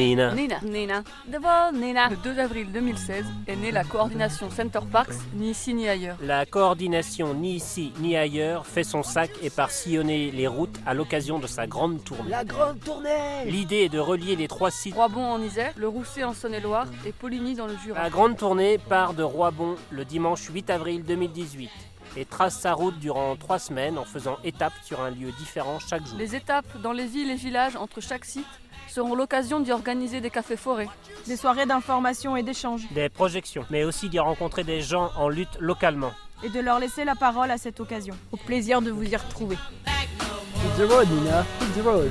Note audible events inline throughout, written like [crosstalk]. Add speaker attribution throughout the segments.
Speaker 1: Nina.
Speaker 2: Nina.
Speaker 3: Nina.
Speaker 2: Devant Nina. Le 2 avril 2016 est née la coordination Center Parks, ni ici ni ailleurs.
Speaker 1: La coordination Ni ici ni ailleurs fait son sac et part sillonner les routes à l'occasion de sa grande tournée.
Speaker 4: La grande tournée
Speaker 1: L'idée est de relier les trois sites.
Speaker 2: Roibon en Isère, le Rousset en Saône-et-Loire et Poligny dans le Jura.
Speaker 1: La grande tournée part de Roibon le dimanche 8 avril 2018 et trace sa route durant trois semaines en faisant étape sur un lieu différent chaque jour.
Speaker 2: Les étapes dans les villes et villages entre chaque site seront l'occasion d'y organiser des cafés forêts.
Speaker 5: Des soirées d'information et d'échange.
Speaker 1: Des projections, mais aussi d'y rencontrer des gens en lutte localement.
Speaker 5: Et de leur laisser la parole à cette occasion.
Speaker 3: Au plaisir de vous y retrouver.
Speaker 4: Hit the road, Nina. Hit the road.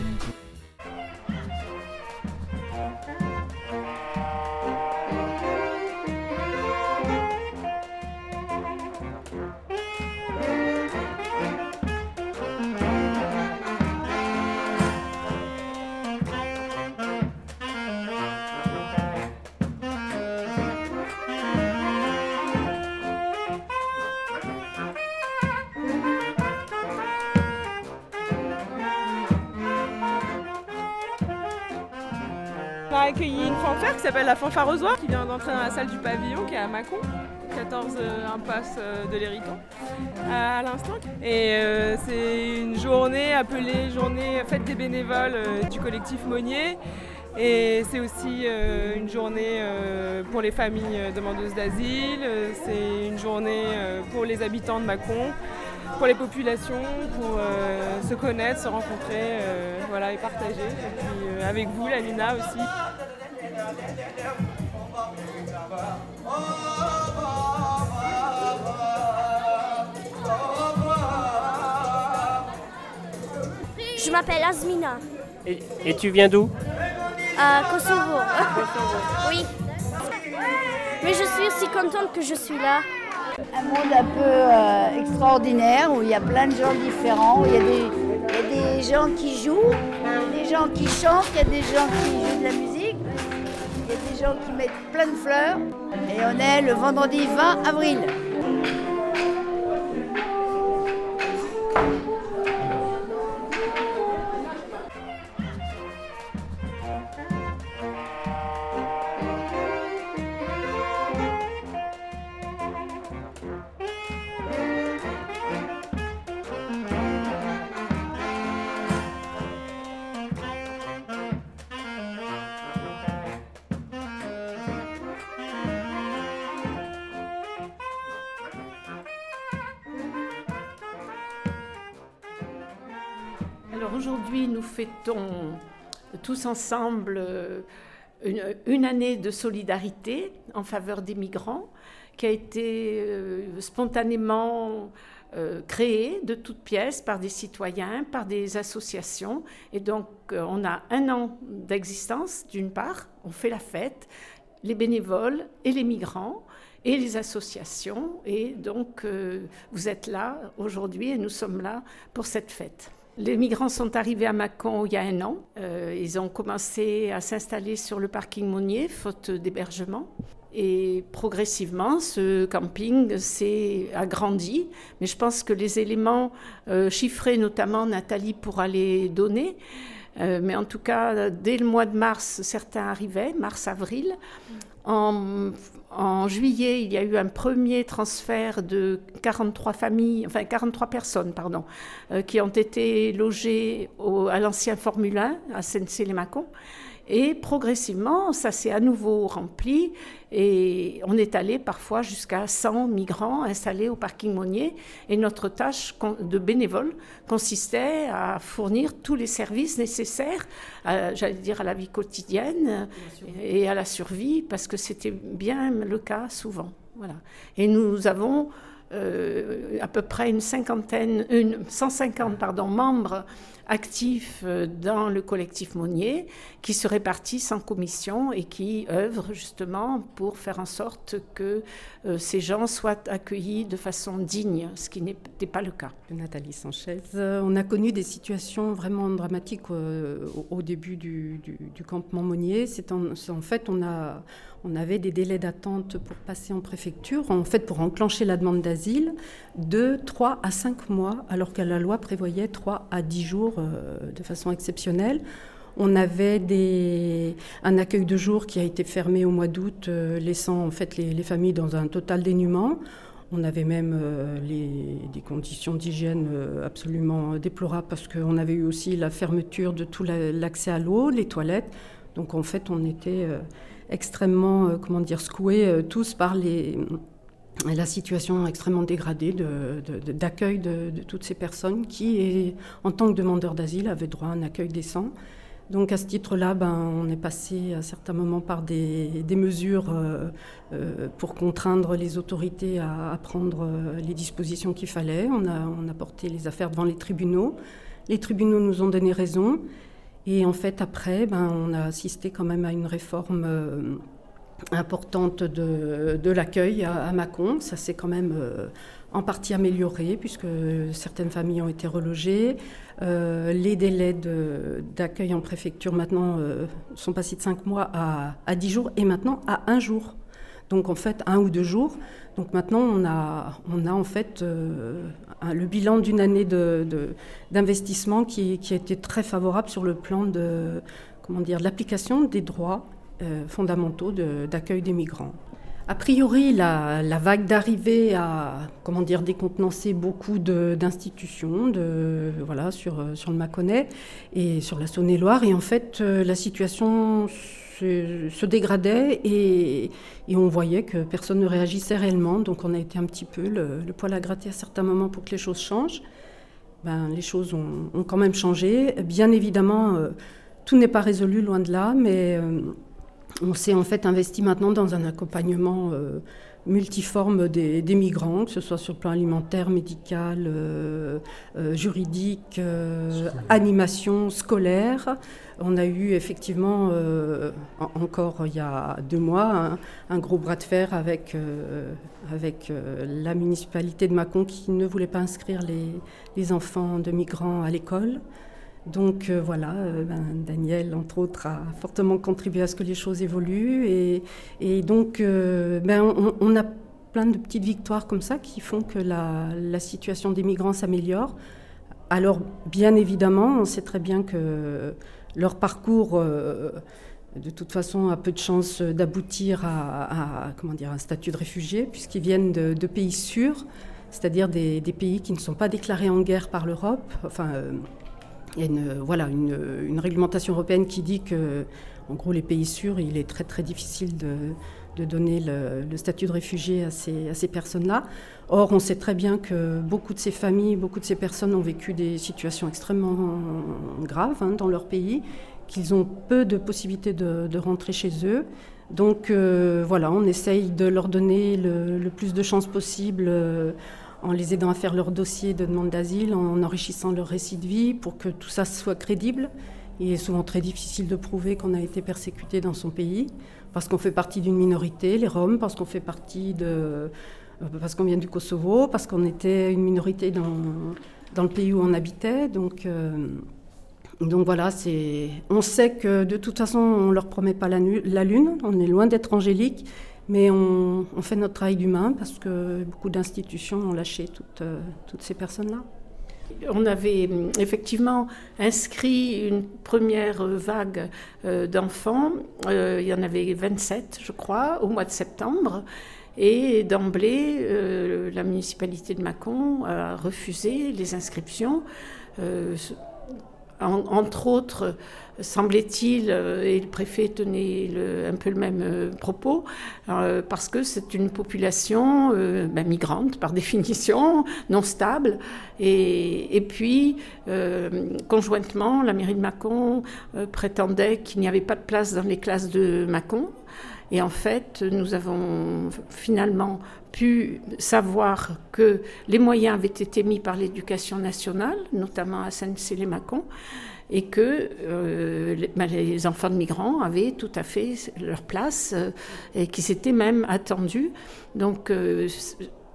Speaker 5: Accueilli une fanfare qui s'appelle la fanfare aux oies, qui vient d'entrer dans la salle du pavillon, qui est à Mâcon, 14 euh, impasse euh, de l'Hériton, à l'instant. Et euh, c'est une journée appelée journée fête des bénévoles euh, du collectif Monnier. Et c'est aussi euh, une journée euh, pour les familles euh, demandeuses d'asile, euh, c'est une journée euh, pour les habitants de Mâcon, pour les populations, pour euh, se connaître, se rencontrer euh, voilà, et partager. Et puis euh, avec vous, la Nina aussi.
Speaker 6: Je m'appelle Azmina,
Speaker 1: Et, et tu viens d'où?
Speaker 6: À Kosovo. oui. Mais je suis aussi contente que je suis là.
Speaker 7: Un monde un peu euh, extraordinaire où il y a plein de gens différents, où il y, a des, il y a des gens qui jouent, des gens qui chantent, il y a des gens qui jouent de la musique, gens qui mettent plein de fleurs. Et on est le vendredi 20 avril.
Speaker 8: Nous fêtons tous ensemble euh, une, année de solidarité en faveur des migrants qui a été euh, spontanément euh, créée de toutes pièces par des citoyens, par des associations. Et donc, on a un an d'existence, d'une part, on fait la fête, les bénévoles et les migrants et les associations. Et donc, vous êtes là aujourd'hui et nous sommes là pour cette fête. Les migrants sont arrivés à Mâcon il y a un an. Euh, ils ont commencé à s'installer sur le parking Monnier, faute d'hébergement. Et progressivement, ce camping s'est agrandi. Mais je pense que les éléments euh, chiffrés, notamment Nathalie pourra les donner. Euh, mais en tout cas, dès le mois de mars, certains arrivaient, mars-avril. En, juillet, il y a eu un premier transfert de 43 familles, enfin 43 personnes, pardon, euh, qui ont été logées à l'ancien Formule 1 à Sensey-les-Mâcon. Et progressivement, ça s'est à nouveau rempli et on est allé parfois jusqu'à 100 migrants installés au parking Monnier. Et notre tâche de bénévole consistait à fournir tous les services nécessaires, j'allais dire à la vie quotidienne et à la survie, parce que c'était bien le cas souvent. Voilà. Et nous avons euh, à peu près une cinquantaine, une 150 pardon, membres actifs euh, dans le collectif Monnier qui se répartissent en commission et qui œuvrent justement pour faire en sorte que euh, ces gens soient accueillis de façon digne, ce qui n'était pas le cas.
Speaker 9: Nathalie Sanchez. Euh, on a connu des situations vraiment dramatiques au, début du, campement Monnier. En fait, on, a, on avait des délais d'attente pour passer en préfecture, en fait, pour enclencher la demande d'asile, de 3 à 5 mois, alors que la loi prévoyait 3 à 10 jours euh, de façon exceptionnelle. On avait un accueil de jour qui a été fermé au mois d'août, euh, laissant les, familles dans un total dénuement. On avait même euh, des conditions d'hygiène absolument déplorables parce qu'on avait eu aussi la fermeture de tout l'accès à l'eau, les toilettes. Donc en fait, on était extrêmement, comment dire, secoués tous par la situation extrêmement dégradée d'accueil de, toutes ces personnes qui, en tant que demandeurs d'asile, avaient droit à un accueil décent. Donc à ce titre-là, ben, on est passé à certains moments par des, mesures euh, euh, pour contraindre les autorités à, prendre euh, les dispositions qu'il fallait. On a porté les affaires devant les tribunaux. Les tribunaux nous ont donné raison. Et en fait, après, ben, on a assisté quand même à une réforme importante de, l'accueil à, Mâcon. Ça s'est quand même euh, en partie amélioré puisque certaines familles ont été relogées. Euh, les délais d'accueil en préfecture maintenant euh, sont passés de 5 mois à, à 10 jours et maintenant à 1 jour. Donc en fait, un ou deux jours. Donc maintenant, on a, on a en fait le bilan d'une année d'investissement qui, qui, a été très favorable sur le plan de comment dire, l'application des droits euh, fondamentaux d'accueil des migrants. A priori, la, vague d'arrivée a, comment dire, décontenancé beaucoup d'institutions, de, voilà, sur, sur le Mâconnais et sur la Saône-et-Loire. Et en fait, euh, la situation se, dégradait et, on voyait que personne ne réagissait réellement. Donc, on a été un petit peu le, poil à gratter à certains moments pour que les choses changent. Ben, les choses ont, quand même changé. Bien évidemment, euh, tout n'est pas résolu, loin de là, mais on s'est en fait investi maintenant dans un accompagnement euh, multiforme des, migrants, que ce soit sur le plan alimentaire, médical, euh, euh, juridique, animation, scolaire. On a eu effectivement, encore il y a deux mois, un, gros bras de fer avec, avec la municipalité de Mâcon qui ne voulait pas inscrire les enfants de migrants à l'école. Donc euh, voilà, euh, ben, Daniel, entre autres, a fortement contribué à ce que les choses évoluent. Et, donc, euh, ben, on, a plein de petites victoires comme ça qui font que la, situation des migrants s'améliore. Alors, bien évidemment, on sait très bien que leur parcours, de toute façon, a peu de chances d'aboutir à, comment dire, un statut de réfugié, puisqu'ils viennent de, pays sûrs, c'est-à-dire des, pays qui ne sont pas déclarés en guerre par l'Europe. Enfin, il y a une, voilà, une, réglementation européenne qui dit que, en gros, les pays sûrs, il est très très difficile de, donner le, statut de réfugié à ces, à ces personnes-là. Or, on sait très bien que beaucoup de ces familles, beaucoup de ces personnes ont vécu des situations extrêmement graves hein, dans leur pays, qu'ils ont peu de possibilités de, rentrer chez eux. Donc euh, voilà, on essaye de leur donner le, plus de chances possible. Euh, en les aidant à faire leur dossier de demande d'asile, en enrichissant leur récit de vie pour que tout ça soit crédible. Il est souvent très difficile de prouver qu'on a été persécuté dans son pays, parce qu'on fait partie d'une minorité, les Roms, parce qu'on fait partie de. Euh, parce qu'on vient du Kosovo, parce qu'on était une minorité dans, dans le pays où on habitait. Donc, euh, donc voilà, c'est, on sait que de toute façon, on ne leur promet pas la, la Lune, on est loin d'être angélique, mais on, fait notre travail d'humain parce que beaucoup d'institutions ont lâché toutes, euh, ces personnes-là.
Speaker 8: On avait hum, effectivement inscrit une première vague euh, d'enfants. Euh, il y en avait 27, je crois, au mois de septembre. Et d'emblée, la municipalité de Mâcon a refusé les inscriptions entre autres, semblait-il, euh, et le préfet tenait un peu le même euh, propos, euh, parce que c'est une population ben, migrante par [laughs] définition, non stable. Et, puis, conjointement, la mairie de Mâcon prétendait qu'il n'y avait pas de place dans les classes de Mâcon. Et en fait, nous avons finalement pu savoir que les moyens avaient été mis par l'éducation nationale, notamment à Saint-Céline-Macon, et que euh, ben, les, enfants de migrants avaient tout à fait leur place euh, et qu'ils s'étaient même attendus. Donc euh,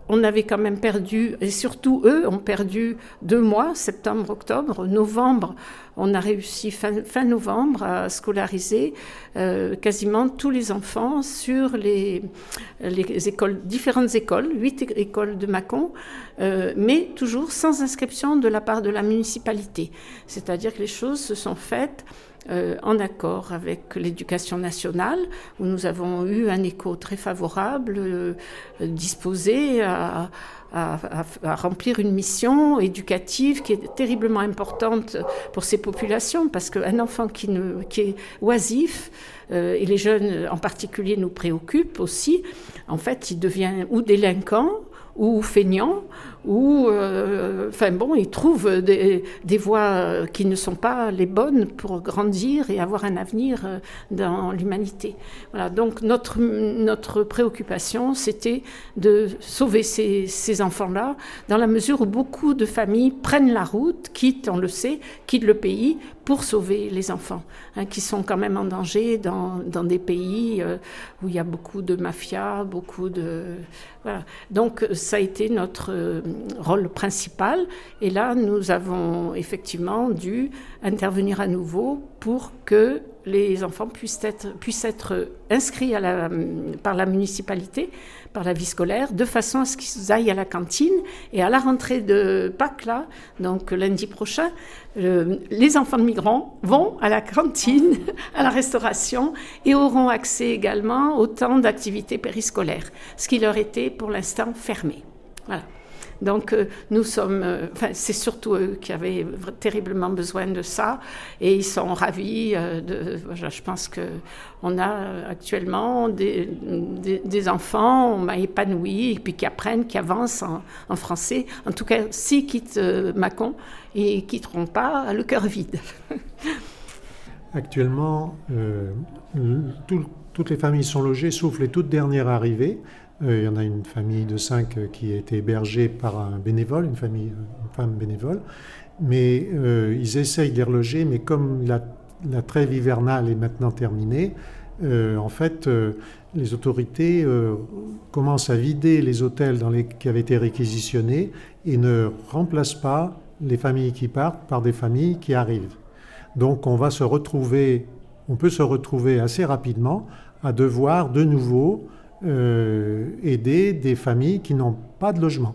Speaker 8: on avait quand même perdu, et surtout eux ont perdu deux mois, septembre, octobre, novembre. On a réussi fin, novembre à scolariser euh, quasiment tous les enfants sur les, les écoles, différentes écoles, huit écoles de Mâcon, euh, mais toujours sans inscription de la part de la municipalité. C'est-à-dire que les choses se sont faites euh, en accord avec l'éducation nationale, où nous avons eu un écho très favorable, euh, disposé à, remplir une mission éducative qui est terriblement importante pour ces populations, parce qu'un enfant qui, est oisif, euh, et les jeunes en particulier nous préoccupent aussi, en fait, il devient ou délinquant, ou feignant, ou euh, enfin bon, ils trouvent des, des, voies qui ne sont pas les bonnes pour grandir et avoir un avenir euh, dans l'humanité. Voilà, donc notre, notre préoccupation, c'était de sauver ces, ces enfants-là, dans la mesure où beaucoup de familles prennent la route, quittent, on le sait, quittent le pays pour sauver les enfants, hein, qui sont quand même en danger dans, dans des pays euh, où il y a beaucoup de mafias, beaucoup de... Voilà. Donc ça a été notre rôle principal. Et là, nous avons effectivement dû intervenir à nouveau pour que les enfants puissent être, puissent être inscrits par la municipalité, par la vie scolaire, de façon à ce qu'ils aillent à la cantine. Et à la rentrée de Pâques, là, donc lundi prochain, les enfants de migrants vont à la cantine, [laughs] à la restauration et auront accès également au temps d'activités périscolaires, ce qui leur était pour l'instant fermé. Voilà. Donc euh, nous sommes, euh, c'est surtout eux qui avaient terriblement besoin de ça et ils sont ravis. Euh, je pense que on a actuellement des, des, enfants épanouis et puis qui apprennent, qui avancent en, français. En tout cas, s'ils quittent Macon, ils quitteront pas le cœur vide. [laughs]
Speaker 3: Actuellement, toutes les familles sont logées, sauf les toutes dernières arrivées. Euh, il y en a une famille de cinq euh, qui a été hébergée par un bénévole, une, famille, une femme bénévole. Mais euh, ils essayent de les reloger, mais comme la, trêve hivernale est maintenant terminée, en fait, les autorités commencent à vider les hôtels dans les, qui avaient été réquisitionnés et ne remplacent pas les familles qui partent par des familles qui arrivent. Donc on va se retrouver, on peut se retrouver assez rapidement à devoir de nouveau euh, aider des familles qui n'ont pas de logement.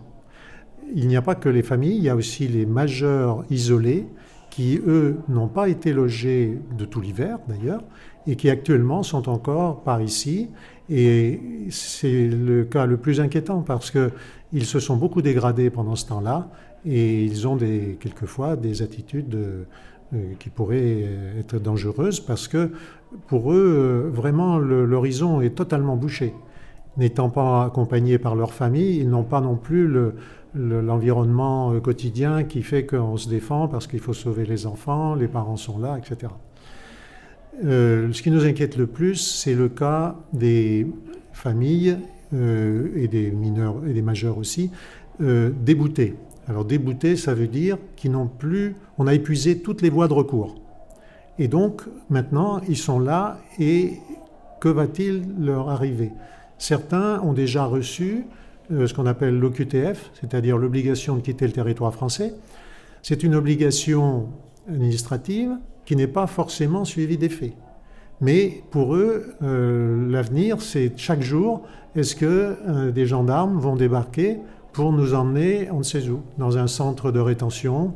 Speaker 3: Il n'y a pas que les familles, il y a aussi les majeurs isolés qui, eux, n'ont pas été logés de tout l'hiver d'ailleurs, et qui actuellement sont encore par ici. Et c'est le cas le plus inquiétant parce qu'ils se sont beaucoup dégradés pendant ce temps-là et ils ont quelquefois des attitudes euh, qui pourraient être dangereuses parce que pour eux, euh, vraiment, l'horizon est totalement bouché n'étant pas accompagnés par leur famille, ils n'ont pas non plus l'environnement euh, quotidien qui fait qu'on se défend parce qu'il faut sauver les enfants, les parents sont là, etc. Euh, ce qui nous inquiète le plus, c'est le cas des familles euh, et des mineurs et des majeurs aussi déboutés. Alors déboutés, ça veut dire qu'ils n'ont plus, on a épuisé toutes les voies de recours. Et donc maintenant, ils sont là et que va-t-il leur arriver? Certains ont déjà reçu euh, ce qu'on appelle l'OQTF, c'est-à-dire l'obligation de quitter le territoire français. C'est une obligation administrative qui n'est pas forcément suivie des faits. Mais pour eux, euh, l'avenir, c'est chaque jour, est-ce que euh, des gendarmes vont débarquer pour nous emmener, on ne sait où, dans un centre de rétention,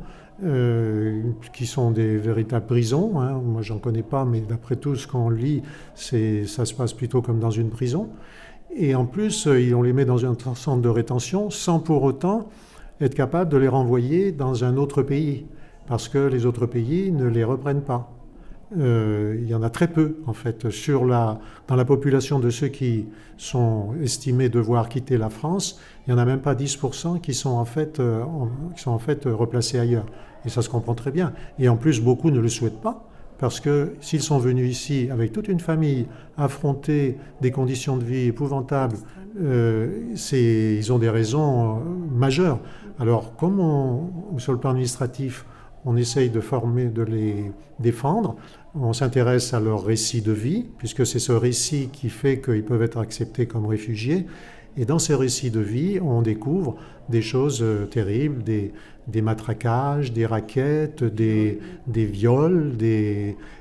Speaker 3: qui sont des véritables prisons. Hein. Moi, j'en connais pas, mais d'après tout ce qu'on lit, ça se passe plutôt comme dans une prison. Et en plus, euh, on les met dans un centre de rétention sans pour autant être capable de les renvoyer dans un autre pays, parce que les autres pays ne les reprennent pas. Euh, il y en a très peu, en fait, sur la, dans la population de ceux qui sont estimés devoir quitter la France, il n'y en a même pas 10% qui sont, en fait, euh, qui sont en fait replacés ailleurs. Et ça se comprend très bien. Et en plus, beaucoup ne le souhaitent pas. Parce que s'ils sont venus ici avec toute une famille affronter des conditions de vie épouvantables, euh, ils ont des raisons euh, majeures. Alors, comme sur le plan administratif, on essaye de former, de les défendre, on s'intéresse à leur récit de vie, puisque c'est ce récit qui fait qu'ils peuvent être acceptés comme réfugiés. Et dans ces récits de vie, on découvre des choses euh, terribles, des, des matraquages, des raquettes, des, viols.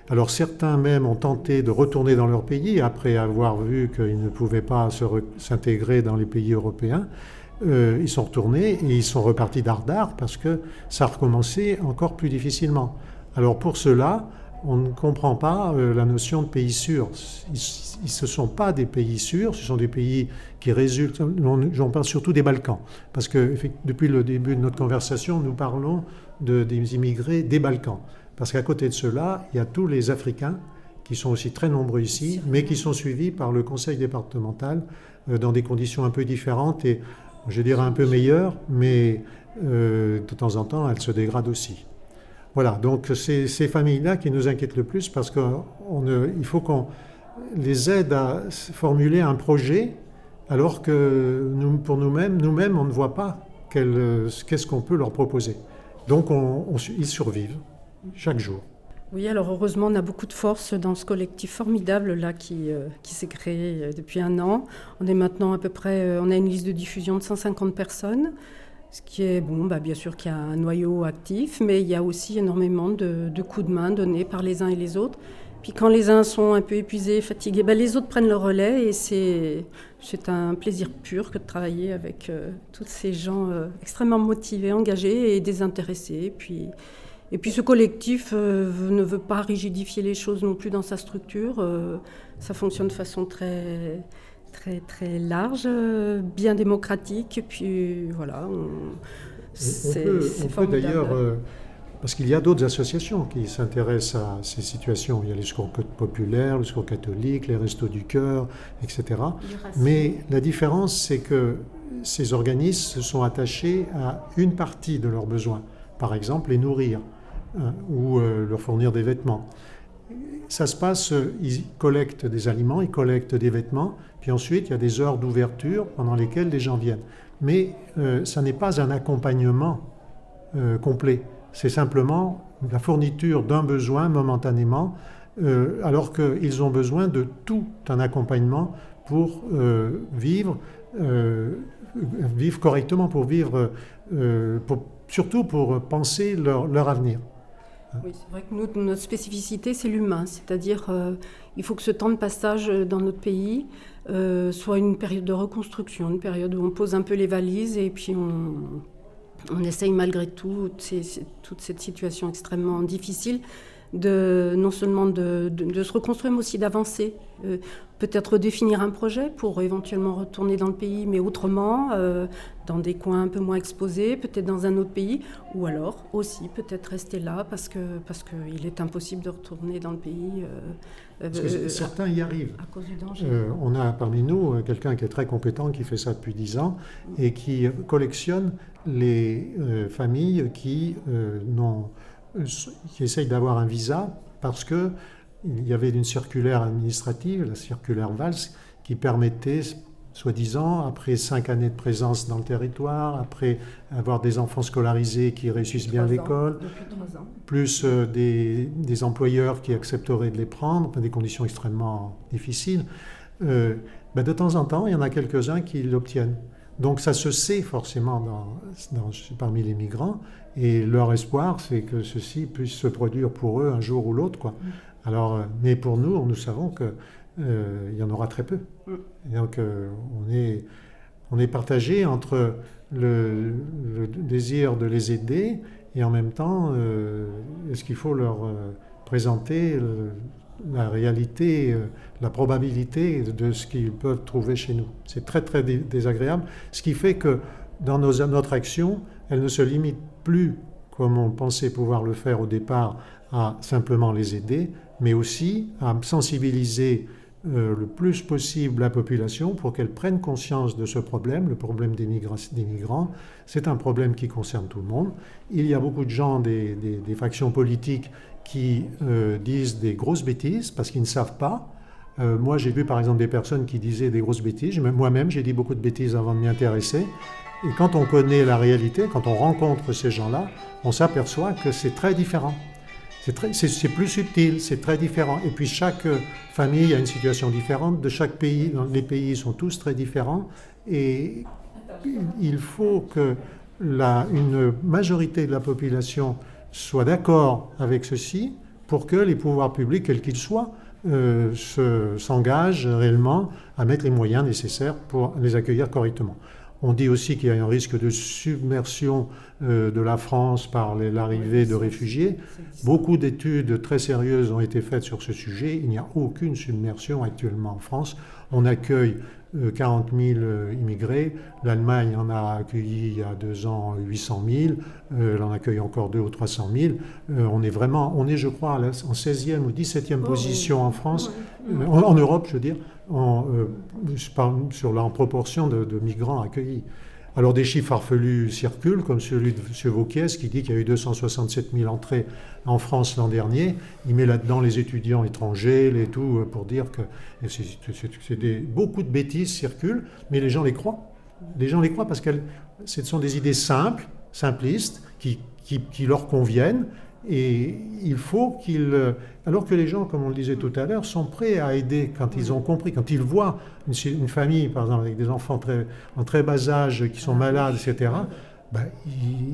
Speaker 3: Alors certains même ont tenté de retourner dans leur pays après avoir vu qu'ils ne pouvaient pas s'intégrer dans les pays européens. Euh, ils sont retournés et ils sont repartis d'Ardard parce que ça recommençait encore plus difficilement. Alors pour cela, on ne comprend pas euh, la notion de pays sûr. Ce ne sont pas des pays sûrs, ce sont des pays qui résultent, j'en parle surtout des Balkans, parce que depuis le début de notre conversation, nous parlons de, des immigrés des Balkans. Parce qu'à côté de cela, il y a tous les Africains qui sont aussi très nombreux ici, mais qui sont suivis par le conseil départemental euh, dans des conditions un peu différentes et, je dirais, un peu meilleures, mais euh, de temps en temps, elles se dégradent aussi. Voilà, donc c'est ces familles-là qui nous inquiètent le plus parce qu'il faut qu'on les aide à formuler un projet alors que nous, pour nous-mêmes, nous-mêmes, on ne voit pas qu'est-ce qu'on peut leur proposer. Donc ils survivent chaque jour.
Speaker 9: Oui, alors heureusement, on a beaucoup de force dans ce collectif formidable là qui, euh, qui s'est créé euh, depuis un an. On est maintenant à peu près, euh, on a une liste de diffusion de 150 personnes. Ce qui est bon, bah bien sûr qu'il y a un noyau actif, mais il y a aussi énormément de, coups de main donnés par les uns et les autres. Puis quand les uns sont un peu épuisés, fatigués, bah les autres prennent le relais et c'est, un plaisir pur que de travailler avec euh, tous ces gens euh, extrêmement motivés, engagés et désintéressés. Et puis, ce collectif euh, ne veut pas rigidifier les choses non plus dans sa structure. ça fonctionne de façon très très très large, bien démocratique. Et puis voilà,
Speaker 3: c'est on, peut, d'ailleurs, euh, parce qu'il y a d'autres associations qui s'intéressent à ces situations. Il y a les secours populaires, le secours catholique, les restos du cœur, etc. Mais la différence, c'est que ces organismes se sont attachés à une partie de leurs besoins. Par exemple, les nourrir hein, ou euh, leur fournir des vêtements ça se passe, ils collectent des aliments, ils collectent des vêtements, puis ensuite il y a des heures d'ouverture pendant lesquelles les gens viennent. Mais euh, ça n'est pas un accompagnement euh, complet, c'est simplement la fourniture d'un besoin momentanément, euh, alors qu'ils ont besoin de tout un accompagnement pour vivre, vivre correctement, pour vivre, surtout pour penser leur avenir.
Speaker 9: Oui, c'est vrai que notre spécificité, c'est l'humain. C'est-à-dire, euh, il faut que ce temps de passage dans notre pays euh, soit une période de reconstruction, une période où on pose un peu les valises et puis on, essaye malgré tout, toute cette situation extrêmement difficile, de, non seulement de, de, se reconstruire, mais aussi d'avancer. Euh, peut-être définir un projet pour éventuellement retourner dans le pays, mais autrement, euh, dans des coins un peu moins exposés, peut-être dans un autre pays, ou alors aussi peut-être rester là parce que parce qu'il est impossible de retourner dans le pays.
Speaker 3: Euh, certains y arrivent. À cause du danger. on a parmi nous quelqu'un qui est très compétent, qui fait ça depuis 10 ans et qui collectionne les familles qui n'ont qui essayent d'avoir un visa parce que il y avait une circulaire administrative, la circulaire Valls, qui permettait, soi-disant, après cinq années de présence dans le territoire, après avoir des enfants scolarisés qui réussissent bien à l'école, plus euh, des, des, employeurs qui accepteraient de les prendre, dans des conditions extrêmement difficiles, euh, ben de temps en temps, il y en a quelques-uns qui l'obtiennent. Donc ça se sait forcément dans, parmi les migrants, et leur espoir, c'est que ceci puisse se produire pour eux un jour ou l'autre. Quoi. Mm. Alors, euh, mais pour nous, nous savons qu'il euh, y en aura très peu. Mm. donc, euh, on, est, on est partagé entre le, désir de les aider et en même temps, est-ce qu'il faut leur présenter la réalité, la probabilité de ce qu'ils peuvent trouver chez nous. C'est très très désagréable, ce qui fait que dans nos, notre action, elle ne se limite plus, comme on pensait pouvoir le faire au départ, à simplement les aider, mais aussi à sensibiliser euh, le plus possible la population pour qu'elle prenne conscience de ce problème, le problème des, migrants. C'est un problème qui concerne tout le monde. Il y a beaucoup de gens des, factions politiques qui euh, disent des grosses bêtises parce qu'ils ne savent pas. Euh, moi, j'ai vu par exemple des personnes qui disaient des grosses bêtises. Moi-même, j'ai dit beaucoup de bêtises avant de m'y intéresser. Et quand on connaît la réalité, quand on rencontre ces gens-là, on s'aperçoit que c'est très différent. C'est plus subtil, c'est très différent. Et puis chaque famille a une situation différente. De chaque pays, les pays sont tous très différents. Et il faut que une majorité de la population soit d'accord avec ceci pour que les pouvoirs publics, quels qu'ils soient, euh, s'engagent réellement à mettre les moyens nécessaires pour les accueillir correctement. On dit aussi qu'il y a un risque de submersion euh, de la France par l'arrivée de réfugiés. Beaucoup d'études très sérieuses ont été faites sur ce sujet. Il n'y a aucune submersion actuellement en France. On accueille 40 000 immigrés. L'Allemagne en a accueilli il y a deux ans 800 000. elle en accueille encore deux ou 300 000. on est vraiment, on est, je crois, en 16e ou 17e position en France, en, Europe, je veux dire, en, sur la, en proportion de, de migrants accueillis. Alors des chiffres farfelus circulent, comme celui de M. Vauquiez qui dit qu'il y a eu 267 000 entrées en France l'an dernier. Il met là-dedans les étudiants étrangers, les tout, euh, pour dire que beaucoup de bêtises circulent, mais les gens les croient. Les gens les croient parce que ce sont des idées simples, simplistes, qui leur conviennent et il faut qu'ils, alors que les gens, comme on le disait tout à l'heure, sont prêts à aider quand ils ont compris, quand ils voient une, famille, par exemple, avec des enfants très, en très bas âge qui sont malades, etc., ben,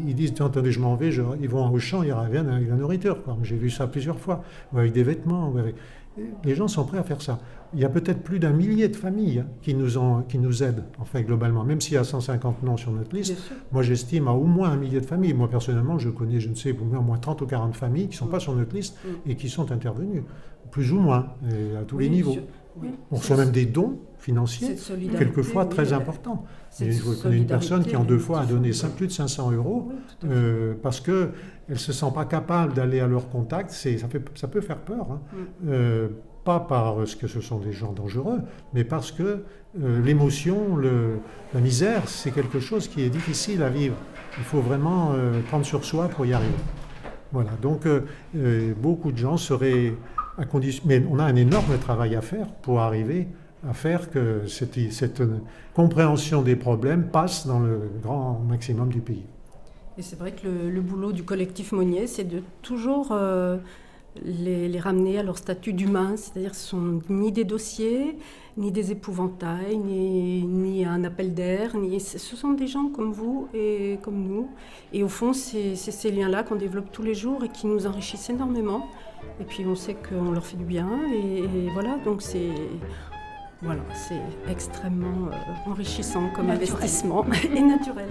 Speaker 3: ils, disent Attendez, je m'en vais, ils vont au champ, ils reviennent avec la nourriture. J'ai vu ça plusieurs fois, ou avec des vêtements. Les gens sont prêts à faire ça il y a peut-être plus d'un millier de familles qui nous, ont, qui nous aident, enfin globalement. Même s'il y a 150 noms sur notre liste, moi j'estime à au moins un millier de familles. Moi personnellement, je connais, je ne sais, au moins 30 ou 40 familles qui ne sont pas sur notre liste mm. et qui sont intervenues, plus ou moins, à tous les niveaux. On reçoit même des dons financiers, quelquefois très importants. je connais une personne qui en deux fois a donné plus de 500 euros euh, parce qu'elle ne se sent pas capable d'aller à leur contact. Ça, fait, ça peut faire peur. Hein. Mm. Euh, pas parce que ce sont des gens dangereux, mais parce que euh, l'émotion, la misère, c'est quelque chose qui est difficile à vivre. Il faut vraiment euh, prendre sur soi pour y arriver. Voilà, donc beaucoup de gens seraient à condition... Mais on a un énorme travail à faire pour arriver à faire que cette, compréhension des problèmes passe dans le grand maximum du pays.
Speaker 9: Et c'est vrai que le, boulot du collectif Monnier, c'est de toujours les, ramener à leur statut d'humain, c'est-à-dire ce sont ni des dossiers, ni des épouvantails, ni, un appel d'air, ni, ce sont des gens comme vous et comme nous. Et au fond, c'est ces liens-là qu'on développe tous les jours et qui nous enrichissent énormément. Et puis on sait qu'on leur fait du bien, et, voilà, donc c'est voilà, c'est extrêmement euh, enrichissant comme investissement [laughs] et naturel.